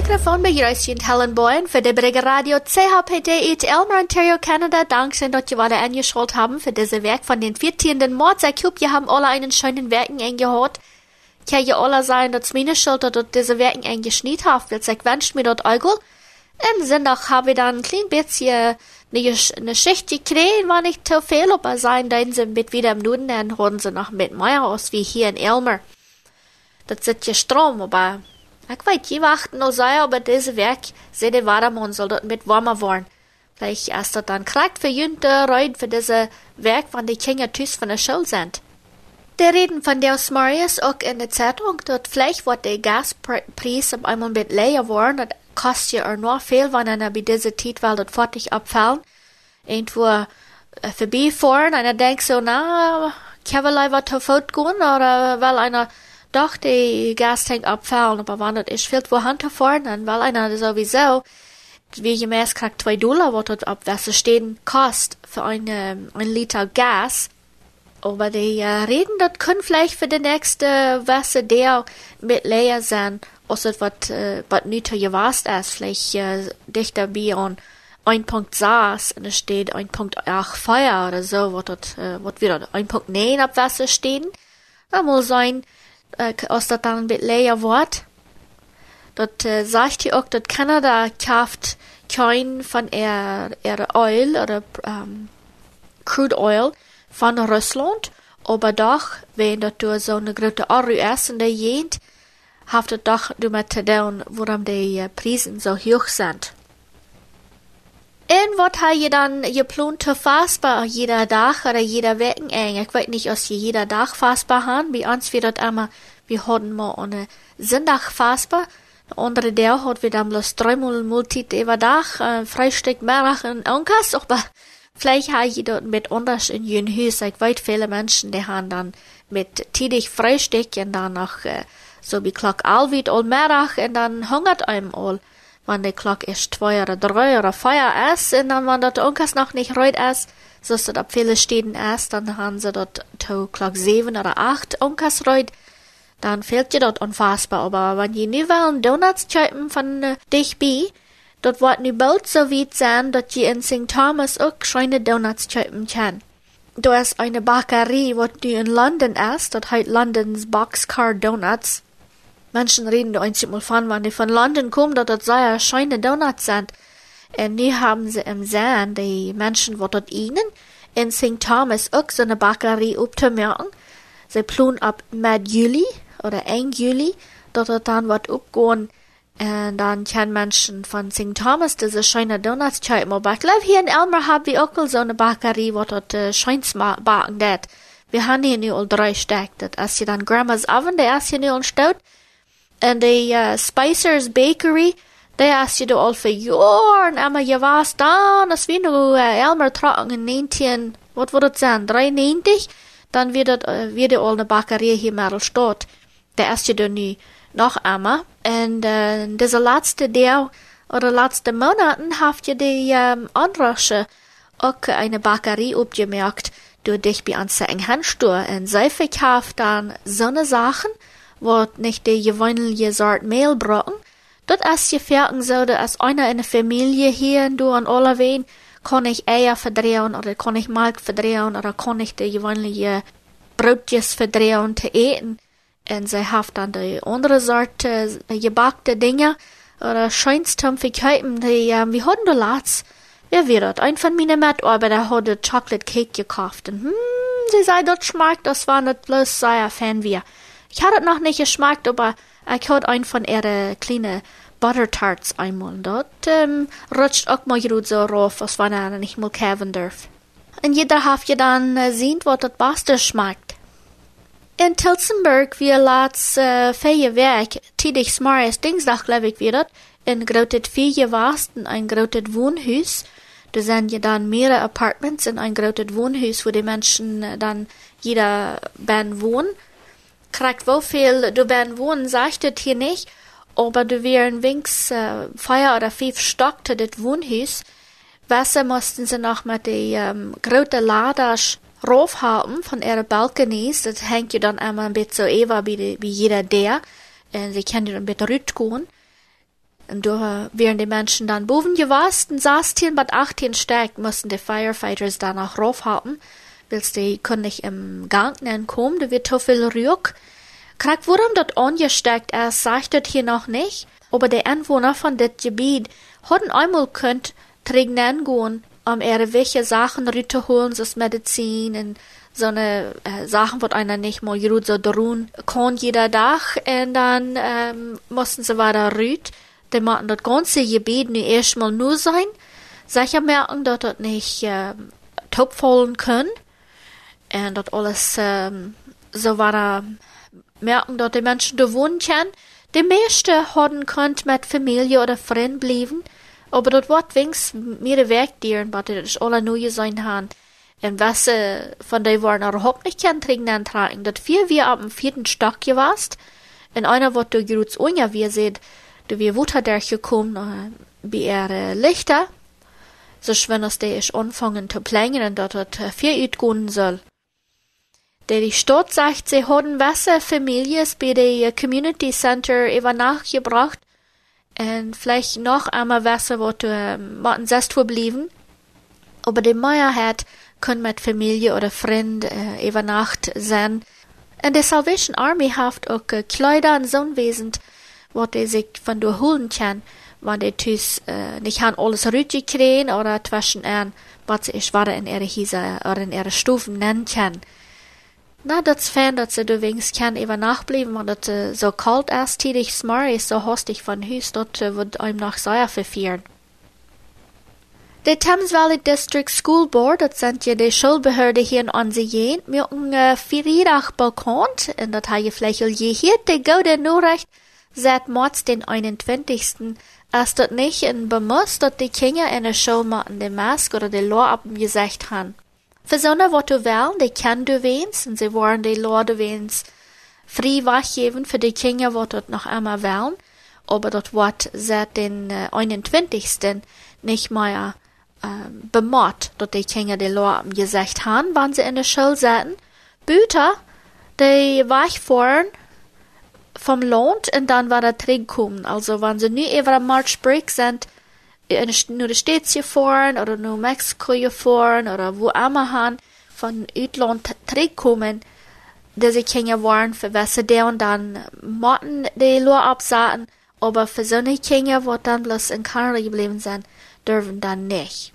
microfoon begrüßt Helen Boyen für die Brigge Radio CHPD in Elmer, Ontario, Canada. Dankeschön, dass ihr alle eingeschaltet haben für diese Werk von den 14. Mord. Ich hoffe, ihr haben alle einen schönen Werken eingehört. Kann ja alle sein, dass meine Schulter dort diese Werken eingeschnitten habt. Jetzt ich wünsche mir dort Eugel. Im Sonntag habe ich dann ein klein bisschen eine, Schicht gekriegt, war nicht zu viel, aber sein, dann sind mit wieder im Nuden, dann hören sie noch mit mehr aus wie hier in Elmer. Das ist ja Strom, aber noch sehr, aber diese Werk, sie die Warmon soll dort mit warmer werden. Vielleicht erst dort dann kriegt für Jünte, Reut für diese Werk, wann die Kinder tüß von der Schule sind. Die reden von der Marius auch in der Zeitung, dort vielleicht wird der Gaspreis auf einmal mit leer worden, kostet ja nur viel, wenn einer bei dieser Zeit weil das fertig abfallen. Irgendwo vorbeifahren, einer denkt so, na, kann wir was zu Fuß gehen, oder weil einer doch die Gastank abfallen, aber wenn das ist viel wo Hand dann weil einer sowieso, wie gemäß kriegt zwei Dollar, was dort abwässer stehen, kostet für eine, ein Liter Gas. Aber die äh, reden, das können vielleicht für die nächste Wasser der mit leer sein, es was, äh, was nicht gewasst ist, vielleicht äh, dichter bei an 1.6 und es steht 1.8 Feuer oder so, was dort, äh, was wieder 1.9 ab Wasser stehen. Da muss sein, äh, bisschen leer wird. Dort äh, sagt ihr auch, dass Kanada kauft kein von ihr, ihrer Oil oder ähm, Crude Oil von Russland, aber doch, wenn durch so eine große ist in der Jent, hat es doch damit zu tun, warum die äh, Preise so hoch sind. Und was hat ihr dann geplant zu fassbar jeder Tag oder jeder Wecken eng? Ich weiß nicht, ob sie jeder Tag fassbar haben. Bei uns wird das immer, wir hatten mal eine Sonntag fassbar. Der andere der hat wir dann bloß dreimal multit über Tag, äh, Frühstück, Mittag und Onkas, aber vielleicht hat dort mit anders in jün Hüs. Ich weiß, viele Menschen, die haben dann mit tätig Frühstück und dann noch, äh, so wie Klock wird all Mittag und dann hungert einem all wann die Glock ist zwei oder drei oder vier ist, und dann, wenn dort irgendwas noch nicht reut ist, so ist ab viele Städten ist, dann haben sie dort to Glock sieben oder acht irgendwas reut, dann fehlt dir dort unfassbar. Aber wenn die nie wollen Donuts kaufen von äh, dich bei, dort wird nie bald so weit sein, dass die in St. Thomas auch schöne Donuts kaufen kann. Du hast eine Bäckerei, die in London ist, das heißt Londons Boxcar Donuts. Menschen reden da einzig von, wenn die von London kommen, dass das sehr schöne Donuts sind. Und die haben sie im Sinn, die Menschen, die dort ihnen in St. Thomas auch so eine Bäckerei aufzumerken. Sie planen ab Mad Juli oder 1 Juli, dort dann wird abgehen. Und dann können Menschen von St. Thomas diese schöne Donuts kaufen. Aber ich glaube, hier in Elmer haben wir auch so eine Bäckerei, wo dort äh, Scheins backen dat. Wir haben hier nur drei Stück. Das ist dann Grandma's Oven, der ist hier nur Stadt. En de uh, Spicer's Bakery, de as je de al voor jaren, maar je was dan, als we nu uh, Elmer in 19, wat wordt het zijn, 93, dan wird het uh, wieder al eine Bäckerei hier mal statt. Der erste dann nu noch einmal. Und uh, diese letzte der oder letzte Monaten habt ihr die um, andere auch eine Bäckerei abgemerkt, durch dich bei uns in Handstur. Und sie verkauft dann so eine Sachen, wat nicht de gewöhnliche Sort Mehl brocken, dat as je ferken sollte, als einer in der Familie hier und du an alle wen, kann ich Eier verdrehen oder kann ich Milch verdrehen oder kann ich die gewöhnliche Brotjes verdrehen zu eten. Und sie hat dann die andere Sorte gebackte Dinge oder Scheinstumpfigkeiten, die, ähm, wie hatten du Latz? Wer wird das? Ein von meinen Mitarbeiter hat Chocolate Cake gekauft und, hm, sie sei, das schmeckt, das war nicht bloß sehr Fan wir. Ich hatte noch nicht geschmeckt, aber ich hatte ein von ihre kleinen Butter Tarts einmal. Dort ähm, rutscht auch mal gut so rauf, als wenn er nicht mal kaufen darf. Und jeder hat ja dann äh, sehen, was das Beste schmeckt. In Tilsenburg wir laats äh, vier Werk, tidig smares Dingsdag, glaube ich, wird in grotet vier Wasten, ein grotet Wohnhaus. Da sind ja dann mehrere Apartments in ein grotet Wohnhaus, wo die Menschen äh, dann jeder Ben wohnen kriegt wo viel du werden wohnen, sagte hier nicht, aber du wären winks äh, feier oder fünf Stock zu das Wohnhaus. Wasser mussten sie noch mit die ähm, große Laders raufhaben von ihrer Balkonies. Das hängt ja dann einmal ein bisschen so Eva wie, wie jeder der. Und sie können dann ein bisschen rütgehen. Und da wären die Menschen dann boven gewast, und 16 bis 18 stark mussten die Firefighters danach raufhalten, willst die können nicht im Gang nennen kommen, da wird viel Rück. Krieg, warum dort angesteckt ist, sagt das hier noch nicht, aber die Anwohner von das Gebiet hatten einmal könnt trägen gehen, um ihre welche Sachen holen, so Medizin und so eine äh, Sachen, wird einer nicht mal gut so drohen kann jeder Tag und dann ähm, mussten sie weiter rüt. Die machen das ganze Gebiet nicht erstmal nur sein. Sicher merken, dass das nicht äh, topfallen können und dat alles ähm, so weiter merken, dass die Menschen da wohnen können. Die meisten haben könnt mit Familie oder Freund bleiben, aber dort wird wenigstens mehr wegdieren, was das alle neue sein haben. Und was äh, von denen waren überhaupt nicht kein Trinken antragen. Dat vier wir am vierten Stock gewast. Und einer wird durch Gruts Unja, wie ihr seht, du wir Wutter der gekommen, äh, bei ihre Lichter. So schön, dass der ist anfangen zu plängen und dort hat vier gehen soll. Der die Stadt sagt, sie haben Wasserfamilien bei der Community Center über Nacht gebracht. Und vielleicht noch einmal Wasser, wo du, ähm, selbst verblieben. Aber die Meier hat können mit Familie oder Freund äh, über Nacht sein. Und die Salvation Army hat auch äh, Kleider und so wo die sich von du holen kann, wenn die tüs äh, nicht haben alles rüttig kriegen oder zwischen an, was sie ich in ihre Hise oder in ihre Stufen nennen kann. Na, das fan, dass sie du wenigstens kann über Nacht bleiben, und das äh, so kalt ist, tidig smar ist, so hostig von Hus, dort äh, wird einem noch sehr verfieren. De Thames Valley District School Board, dat sind ja de Schulbehörde hier in Ansehen, een uh, vierjährig bekannt, en dat ha je hier, de gode Nachricht, seit März den 21. Als dat nicht in Bemus, dat die Kinder in der Schule machen de Mask oder de Lohr abgesagt han. So eine wat du wählen, die kennen du wens, und sie wollen die Lohr du wens frei wachgeben für die Kinder, wat dort noch einmal wählen, aber dort wat seit den uh, 21. nicht mehr ähm, bemord, dat die Kinder die Leute gesagt haben, wann sie in der Schule saßen. Büter, die wegfahren vom Land und dann war der Krieg kommen. Also, wenn sie nie über March Break sind, in nur die States gefahren oder nur Mexiko gefahren oder wo immer han von Utland kommen, diese Kinder waren für was der und dann mochten die Leute absahen, aber für so eine Kinder, die dann bloß in Kanada geblieben sind, dürfen dann nicht.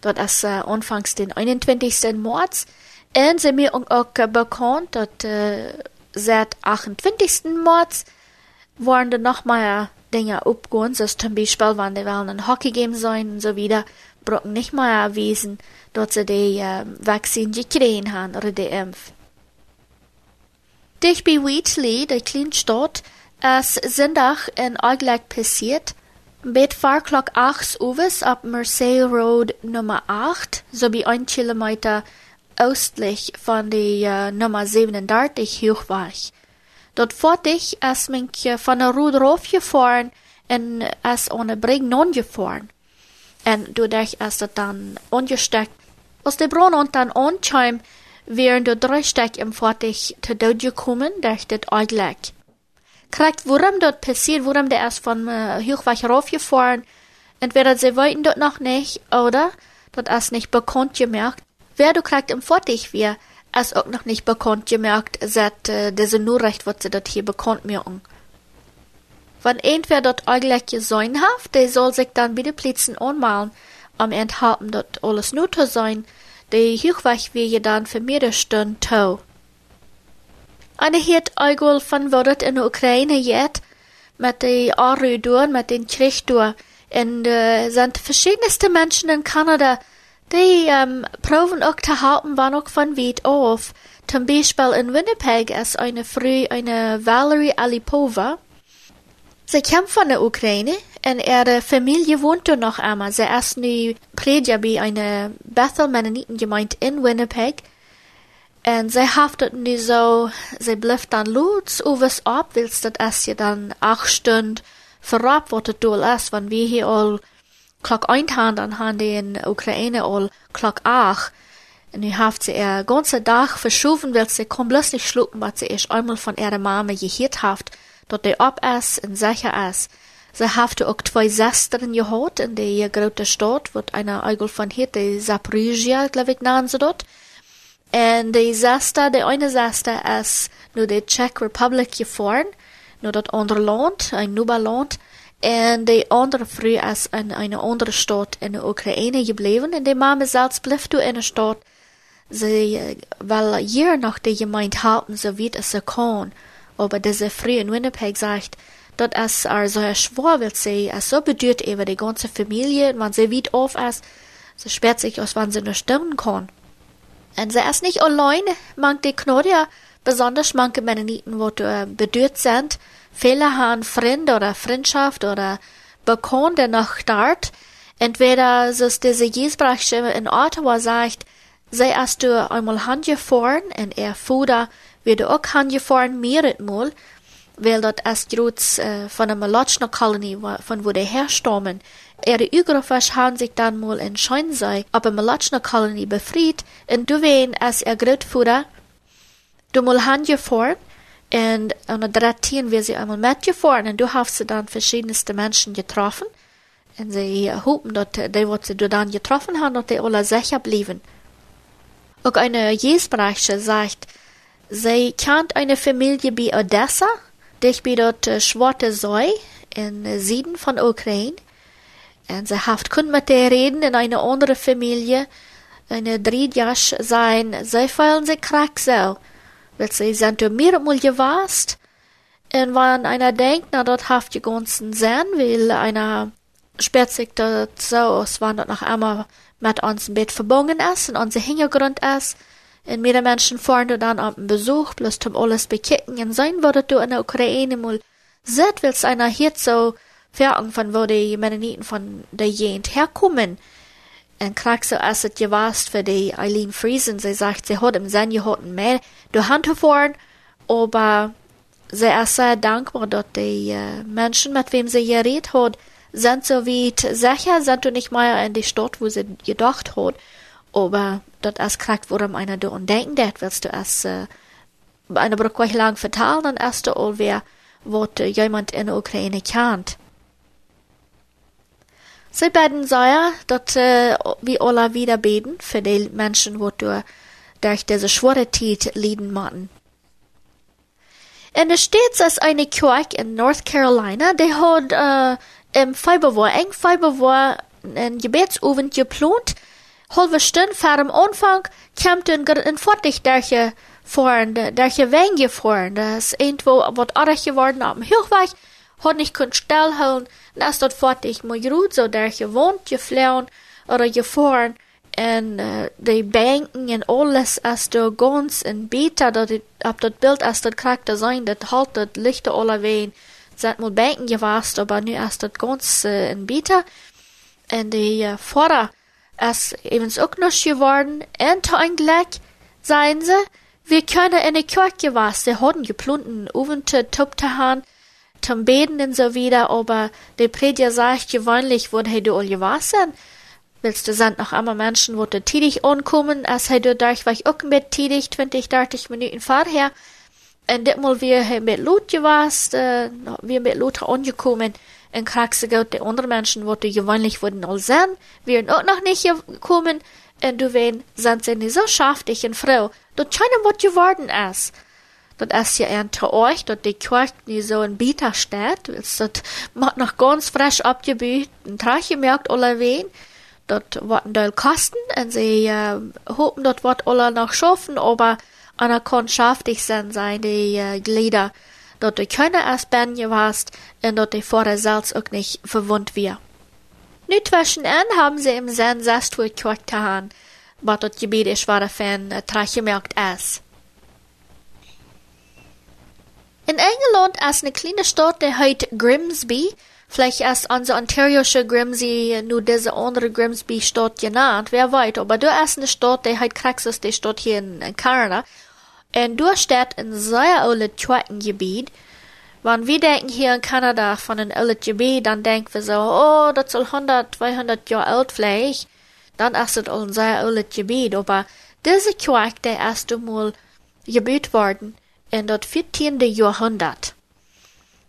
Dat is uh, onfangs den 21. März. Und sie mir auch bekannt, dass uh, seit 28. März waren da noch mehr Dinge abgegangen, so zum Beispiel, wenn die ein Hockey Game sein und so wieder, brauchen nicht mehr erwiesen, dass sie die uh, Vaccine gekriegt haben oder die Impf. Dich bei Wheatley, der kleinen Stadt, es sind auch in Augenblick passiert, Met klok 8 uwes op Mersey Road Nummer 8, sowie ein Kilometer östlich von der uh, Nummer 37 Hochweg. Dort fort ich, als mich von der Route raufgefahren und als ohne non gefahren. Und dadurch ist das dann ungesteckt. Aus der Brunnen und dann anscheinend während der drei Steck im Fortig zu Tod gekommen, durch das Eiglek kriegt, warum dort passiert, warum der erst von äh, Hochweg raufgefahren. Entweder sie wollten dort noch nicht, oder dort erst nicht bekannt gemerkt. Wer du kriegt im Fortig wir, es auch noch nicht bekannt gemerkt, seit äh, diese nur recht wird sie dort hier bekannt merken. Wenn entweder dort eigentlich gesäun haft, der soll sich dann wieder Plätzen anmalen, am enthalten dort alles nur zu sein, der Hochweg wir dann für mehrere Stunden tau. Eine het eigel van wat het in de Oekraïne jet, met de Aru door, met den Krieg door. En uh, sind verschiedenste Menschen in Kanada, die um, proben auch zu halten, wann auch von weit auf. Zum Beispiel in Winnipeg ist eine Frau, eine Valerie Alipova. Sie kommt von der Ukraine und ihre Familie wohnt dort noch einmal. Sie ist nu Prediger bei einer Bethel Mennonitengemeinde in Winnipeg. En zij haftet nu zo, zij blijft dan loods overs op, wils dat als je dan acht stund verrap wat het doel is, want we hier al klok 1 hand dan han in Oekraïne al klok 8. En nu haft sie er ganze Tag verschoben, weil sie kann bloß nicht schlucken, was sie erst einmal von ihrer Mama gehört haft, dort die ob es und sicher es, Sie hafte auch zwei Sestern gehört in der großen Stadt, wird einer Eigel von hier, die Zaporizhia, glaube ich, nennen sie dort. Und die Sester, die eine Sester ist nur die Czech Republic gefahren, nur das andere Land, ein Nuba-Land. Und die andere früh ist in eine andere Stadt in der Ukraine geblieben. Und die Mama selbst blieb in der Stadt. Sie, weil hier noch die Gemeinde halten, so wie es sie kann. Aber diese früh in Winnipeg sagt, dat es er so schwor wird sie, es so bedürt über die ganze Familie, und wenn sie weit auf ist, so sperrt sich aus, wann sie nur stirnen kann. Und sie ist nicht allein, manche die Knodia, besonders manche Mennoniten, wo äh, bedürt sind, viele haben Freunde oder Freundschaft oder Bekannte noch dort, entweder so diese Jesbrachsche in Ottawa sagt, sei erst du einmal handgefahren und er fuhr wird auch handgefahren mehrere weil dat als roots uh, van een Malotschner Kolonie, von wo die herstammen. Ihre Übergriffers haben sich dann mal in Scheinsei, aber Malotschner Kolonie befried, und du wen als ihr Großvater, du mal handgefahren, und an der Drettien wir sie einmal mitgefahren, und du hast sie dann verschiedenste Menschen getroffen, und sie hoffen, dass die, was sie dann getroffen haben, dass die alle sicher blieben. Auch eine Jesbreiche sagt, sie kennt eine Familie bei Odessa, Dich bij dat uh, Zwarte Zee in uh, Süden von Ukraine. Und sie haft kun mit der reden in eine andere Familie, eine Driedjasch sein, sie fühlen sich krank so. Weil sie sind mehrmal gewast. Und wenn einer denkt, na, dort haft die ganzen Sinn, weil einer sich dort so aus, wenn dort noch einmal mit uns im Bett verbunden ist und unser Hintergrund ist, en mehrere Menschen fahren du dann auf Besuch, bloß zum alles bekicken, und sein würde du in der Ukraine mal seht, willst einer hier so fragen, von wo die Mennoniten von der Jent herkommen. Und krieg so als es gewasst für die Eileen Friesen, sie sagt, sie hat im Sinn gehabt mehr durch Hand gefahren, aber sie ist sehr dankbar, dass die äh, Menschen, mit wem sie geredet hat, sind so wie sicher, sind du nicht mehr in die Stadt, wo sie gedacht hat. Aber dat as krijgt waarom einer du denken dat willst du as uh, eine Brücke lang vertalen, dann erst du alweer wat uh, jemand in der Ukraine kennt. Sie beten sehr, dass uh, wir alle wieder beten für die Menschen, du durch diese schwere Zeit leiden müssen. In der States ist eine Kirche in North Carolina, die hat uh, im Februar, eng Februar, ein Gebetsabend geplant, halve stund am Anfang kommt ein, ein Fortig voran, derche Wenge voran. Das ist irgendwo wat arg geworden am Hochweg, hat nicht kun stillhalten, das dort Fortig mo gut so derche wohnt, geflauen oder gefahren. En uh, die banken en alles als du ganz en beta dat ab dat Bild als dat karakter sein, dat halt dat lichte alle ween. Zet mal banken gewast, aber nu als dat ganz uh, en beta. En die uh, Vorder es evens ook nog geworden, en eigentlich seien sie, wir können in der Kirche was, sie hatten geplunten, uvente Tuptahan, zum Beten und so wieder, aber der Prediger sagt gewöhnlich, wo hey du all gewassen. Willst du sind noch einmal Menschen, wo du tätig ankommen, als hey du durch war ich auch mit tätig, 20, 30 Minuten vorher. Und mal wir mit Lot gewasst, äh, wir mit Lot angekommen, en kraksegeld de andere mensen wat de gewöhnlich worden al zijn, werden auch noch nicht gekommen, en du wen sind sie nicht so schaftig en Frau, dat keiner wat geworden ist. Dat ist ja ein zu euch, dat die Kirche nicht so in Bieter steht, dat macht noch ganz frisch abgebüht, ein gemerkt, alle wen, dat wat ein Teil kosten, en sie äh, hoffen, dat wat alle noch schaffen, aber einer kann schaftig sein, sein, die äh, Glieder dat de keine as ben gewast en dat de vorder zelfs ook nicht verwund wir. Nu zwischen en haben sie im Zen Sestwood kort gehan, wat dat gebied is waar fan uh, tragemerkt is. In England ist eine kleine Stadt, die heißt Grimsby. Vielleicht ist unsere ontarioische Grimsby nur diese andere Grimsby-Stadt genannt, wer weiß. Aber du ist eine Stadt, die heißt Craxus, die Stadt hier in, in Kanada. En doorstaat een zeer oude Gebiet. Wenn wir denken hier in Kanada von einem Gebiet, dann denken wir so, oh, das soll 100, 200 Jahre alt vielleicht. Dann ist es sehr altes Gebiet. Aber diese Kirche, der erst einmal gebaut worden in das 14. Jahrhundert.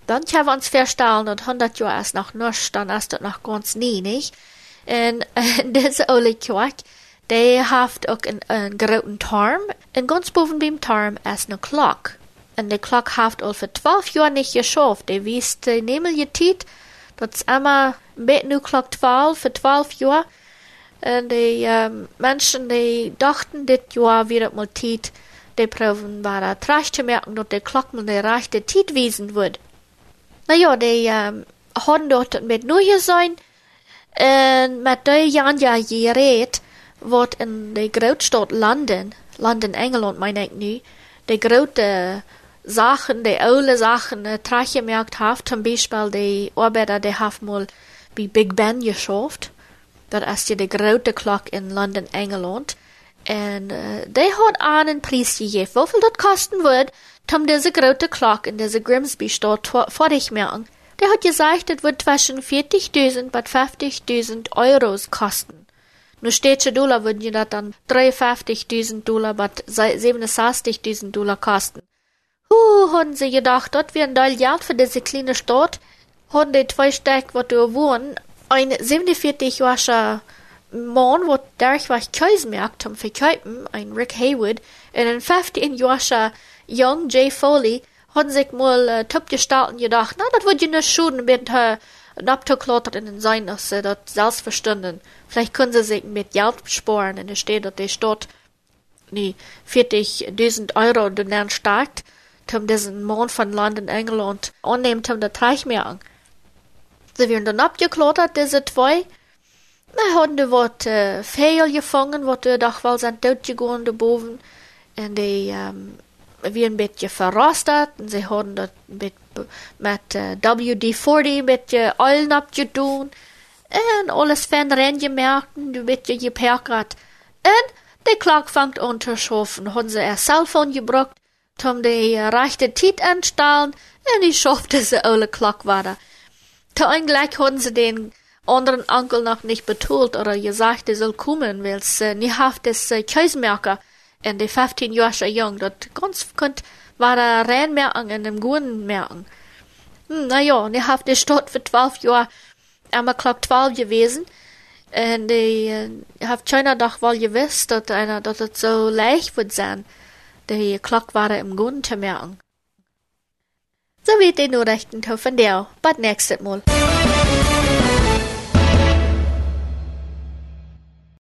Dann können wir uns verstellen, und 100 Jahre ist noch nichts, dann ist das noch ganz nicht? Und äh, diese Ole Kirk, die hat auch einen, einen großen Turm, und ganz boven beim Turm ist eine Glock. Und die Glock hat al für 12 Jahre nicht geschafft. Die wisst, die nehmen je Zeit, dat is immer met nu klok 12 für 12 Jahre. Und die ähm, Menschen, die dachten, dit Jahr wird mal Zeit, waren trash zu merken, dass die Glock mal die rechte Zeit wiesen wird. Naja, die ähm, haben dort mit Neue sein, und mit der Jahren ja geredet, wat in de Grootstad London, London, Engeland, meine ich nu, die grote Sachen, die oude Sachen, äh, gemerkt hat, zum Beispiel die Arbeiter, die haben mal bei Big Ben geschafft. Das ist ja die grote Glock in London, Engeland. Und äh, die hat einen Preis gegeben, wie viel das kosten wird, um diese grote Glock in diese Grimsby-Stadt fertig machen. Der hat gesagt, das wird zwischen 40.000 und 50.000 Euros kosten. Nur städtische Dollar würden ja dann 53.000 Dollar, but 67.000 Dollar kosten. Huh, haben sie gedacht, dort wäre ein Teil Geld für diese kleine Stadt. Haben die zwei Stück, wo du wohnen, ein 47-jähriger Mann, durch was Käsemarkt zum Verkaufen, ein Rick Haywood, und ein 15-jähriger Young Jay Foley, haben sich mal äh, top gestalten gedacht, na, das wird ja nicht schön mit äh, abgeklottert in den sein, dass sie das selbst verstanden. Vielleicht können sie sich mit Geld sparen, und es steht, dass die Stadt die 40.000 Euro den Lern steigt, um diesen Mann von London, England annehmen, um das Teich mehr Sie werden dann abgeklottert, diese zwei. Die wat äh, Fehl gefangen, wat die doch wohl sind tot gegangen, da boven. Und die, ähm, wie ein bisschen verrostet und sie haben das mit, mit uh, WD-40 ein bisschen Öl abgetan und alles von reingemerkt und ein bisschen geperkert. Und die Klock fängt an zu schaffen, haben sie ihr Cellphone gebracht, um die rechte Zeit anstellen und ich schaffte sie alle Klock weiter. Tegelijk haben sie den anderen Onkel noch nicht betont oder gesagt, er soll kommen, weil sie nicht hat das äh, Käsemerker en de 15 jaar jong, dat ganz kunt waren reinmerken in dem guten merken. Hm, na ja, ich hab die Stadt für 12 Jahre, einmal klock 12 gewesen, und ich äh, hab keiner doch wohl gewusst, dass einer, dass es so leicht wird sein, die Glock war im Guten zu merken. So wird die Nachrichten von dir, bis nächstes Mal.